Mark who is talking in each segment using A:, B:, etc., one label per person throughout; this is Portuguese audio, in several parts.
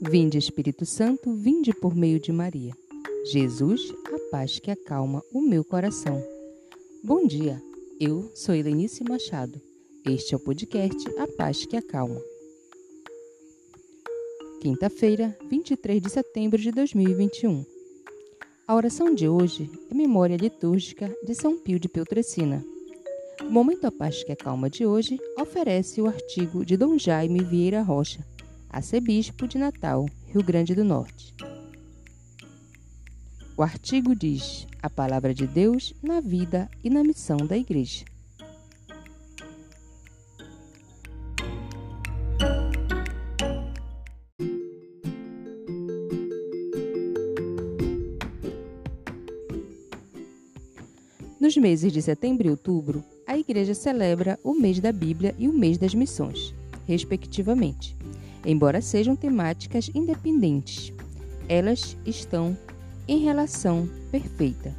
A: Vinde, Espírito Santo, vinde por meio de Maria. Jesus, a paz que acalma o meu coração. Bom dia, eu sou Helenice Machado. Este é o podcast A Paz que Acalma. Quinta-feira, 23 de setembro de 2021. A oração de hoje é memória litúrgica de São Pio de Peltrecina. O Momento A Paz que Acalma de hoje oferece o artigo de Dom Jaime Vieira Rocha arcebispo de Natal, Rio Grande do Norte. O artigo diz: a palavra de Deus na vida e na missão da Igreja. Nos meses de setembro e outubro, a Igreja celebra o mês da Bíblia e o mês das missões, respectivamente embora sejam temáticas independentes. Elas estão em relação perfeita.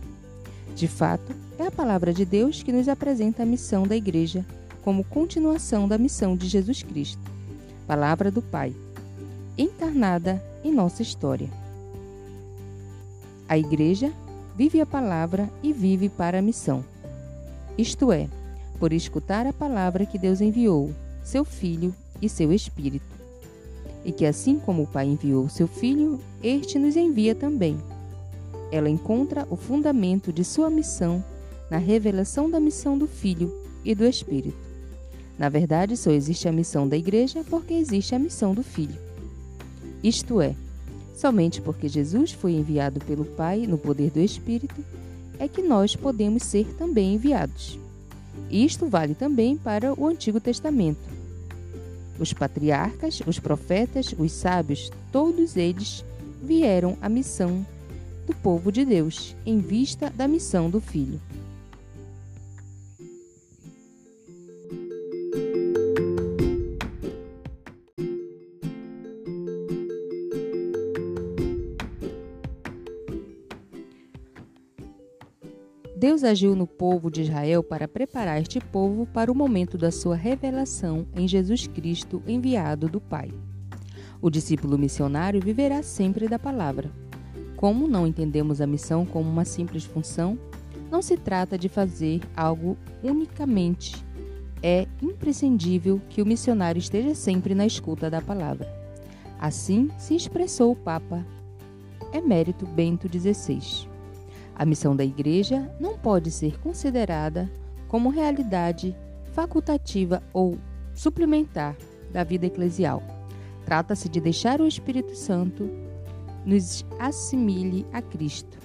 A: De fato, é a palavra de Deus que nos apresenta a missão da Igreja como continuação da missão de Jesus Cristo, palavra do Pai, encarnada em nossa história. A Igreja vive a palavra e vive para a missão. Isto é, por escutar a palavra que Deus enviou, seu Filho e seu Espírito e que assim como o Pai enviou seu Filho, este nos envia também. Ela encontra o fundamento de sua missão na revelação da missão do Filho e do Espírito. Na verdade, só existe a missão da Igreja porque existe a missão do Filho. Isto é, somente porque Jesus foi enviado pelo Pai no poder do Espírito é que nós podemos ser também enviados. Isto vale também para o Antigo Testamento os patriarcas, os profetas, os sábios, todos eles vieram à missão do povo de Deus, em vista da missão do Filho. Deus agiu no povo de Israel para preparar este povo para o momento da sua revelação em Jesus Cristo, enviado do Pai. O discípulo missionário viverá sempre da palavra. Como não entendemos a missão como uma simples função, não se trata de fazer algo unicamente. É imprescindível que o missionário esteja sempre na escuta da palavra. Assim se expressou o Papa Emérito Bento XVI. A missão da Igreja não pode ser considerada como realidade facultativa ou suplementar da vida eclesial. Trata-se de deixar o Espírito Santo nos assimile a Cristo,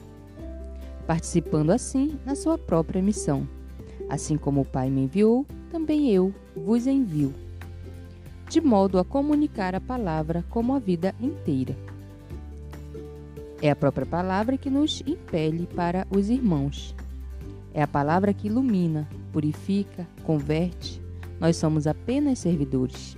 A: participando assim na sua própria missão. Assim como o Pai me enviou, também eu vos envio, de modo a comunicar a palavra como a vida inteira. É a própria palavra que nos impele para os irmãos. É a palavra que ilumina, purifica, converte. Nós somos apenas servidores.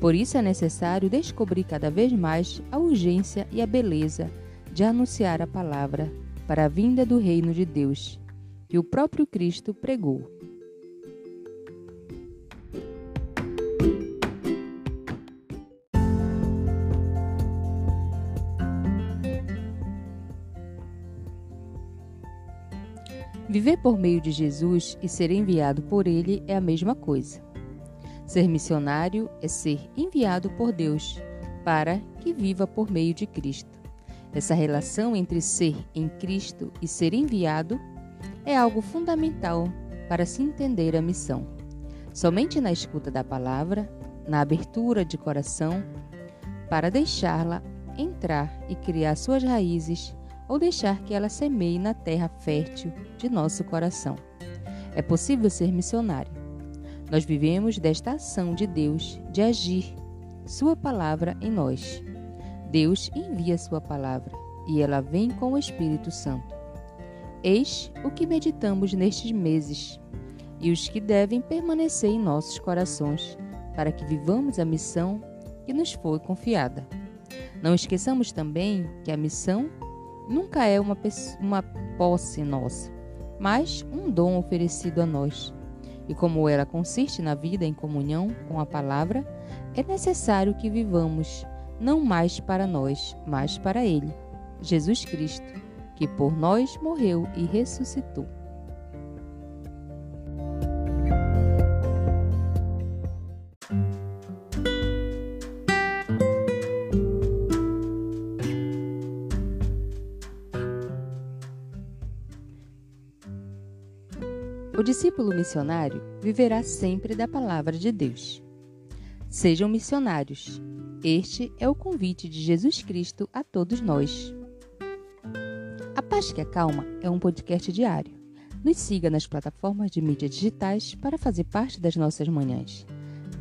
A: Por isso é necessário descobrir cada vez mais a urgência e a beleza de anunciar a palavra para a vinda do reino de Deus, que o próprio Cristo pregou. Viver por meio de Jesus e ser enviado por Ele é a mesma coisa. Ser missionário é ser enviado por Deus para que viva por meio de Cristo. Essa relação entre ser em Cristo e ser enviado é algo fundamental para se entender a missão. Somente na escuta da palavra, na abertura de coração, para deixá-la entrar e criar suas raízes ou deixar que ela semeie na terra fértil de nosso coração. É possível ser missionário. Nós vivemos desta ação de Deus de agir Sua palavra em nós. Deus envia Sua palavra e ela vem com o Espírito Santo. Eis o que meditamos nestes meses e os que devem permanecer em nossos corações para que vivamos a missão que nos foi confiada. Não esqueçamos também que a missão nunca é uma, uma posse nossa, mas um dom oferecido a nós. E como ela consiste na vida em comunhão com a palavra, é necessário que vivamos não mais para nós, mas para Ele, Jesus Cristo, que por nós morreu e ressuscitou. O discípulo missionário viverá sempre da palavra de Deus. Sejam missionários. Este é o convite de Jesus Cristo a todos nós. A Paz que Acalma é um podcast diário. Nos siga nas plataformas de mídias digitais para fazer parte das nossas manhãs.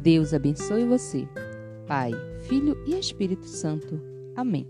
A: Deus abençoe você. Pai, Filho e Espírito Santo. Amém.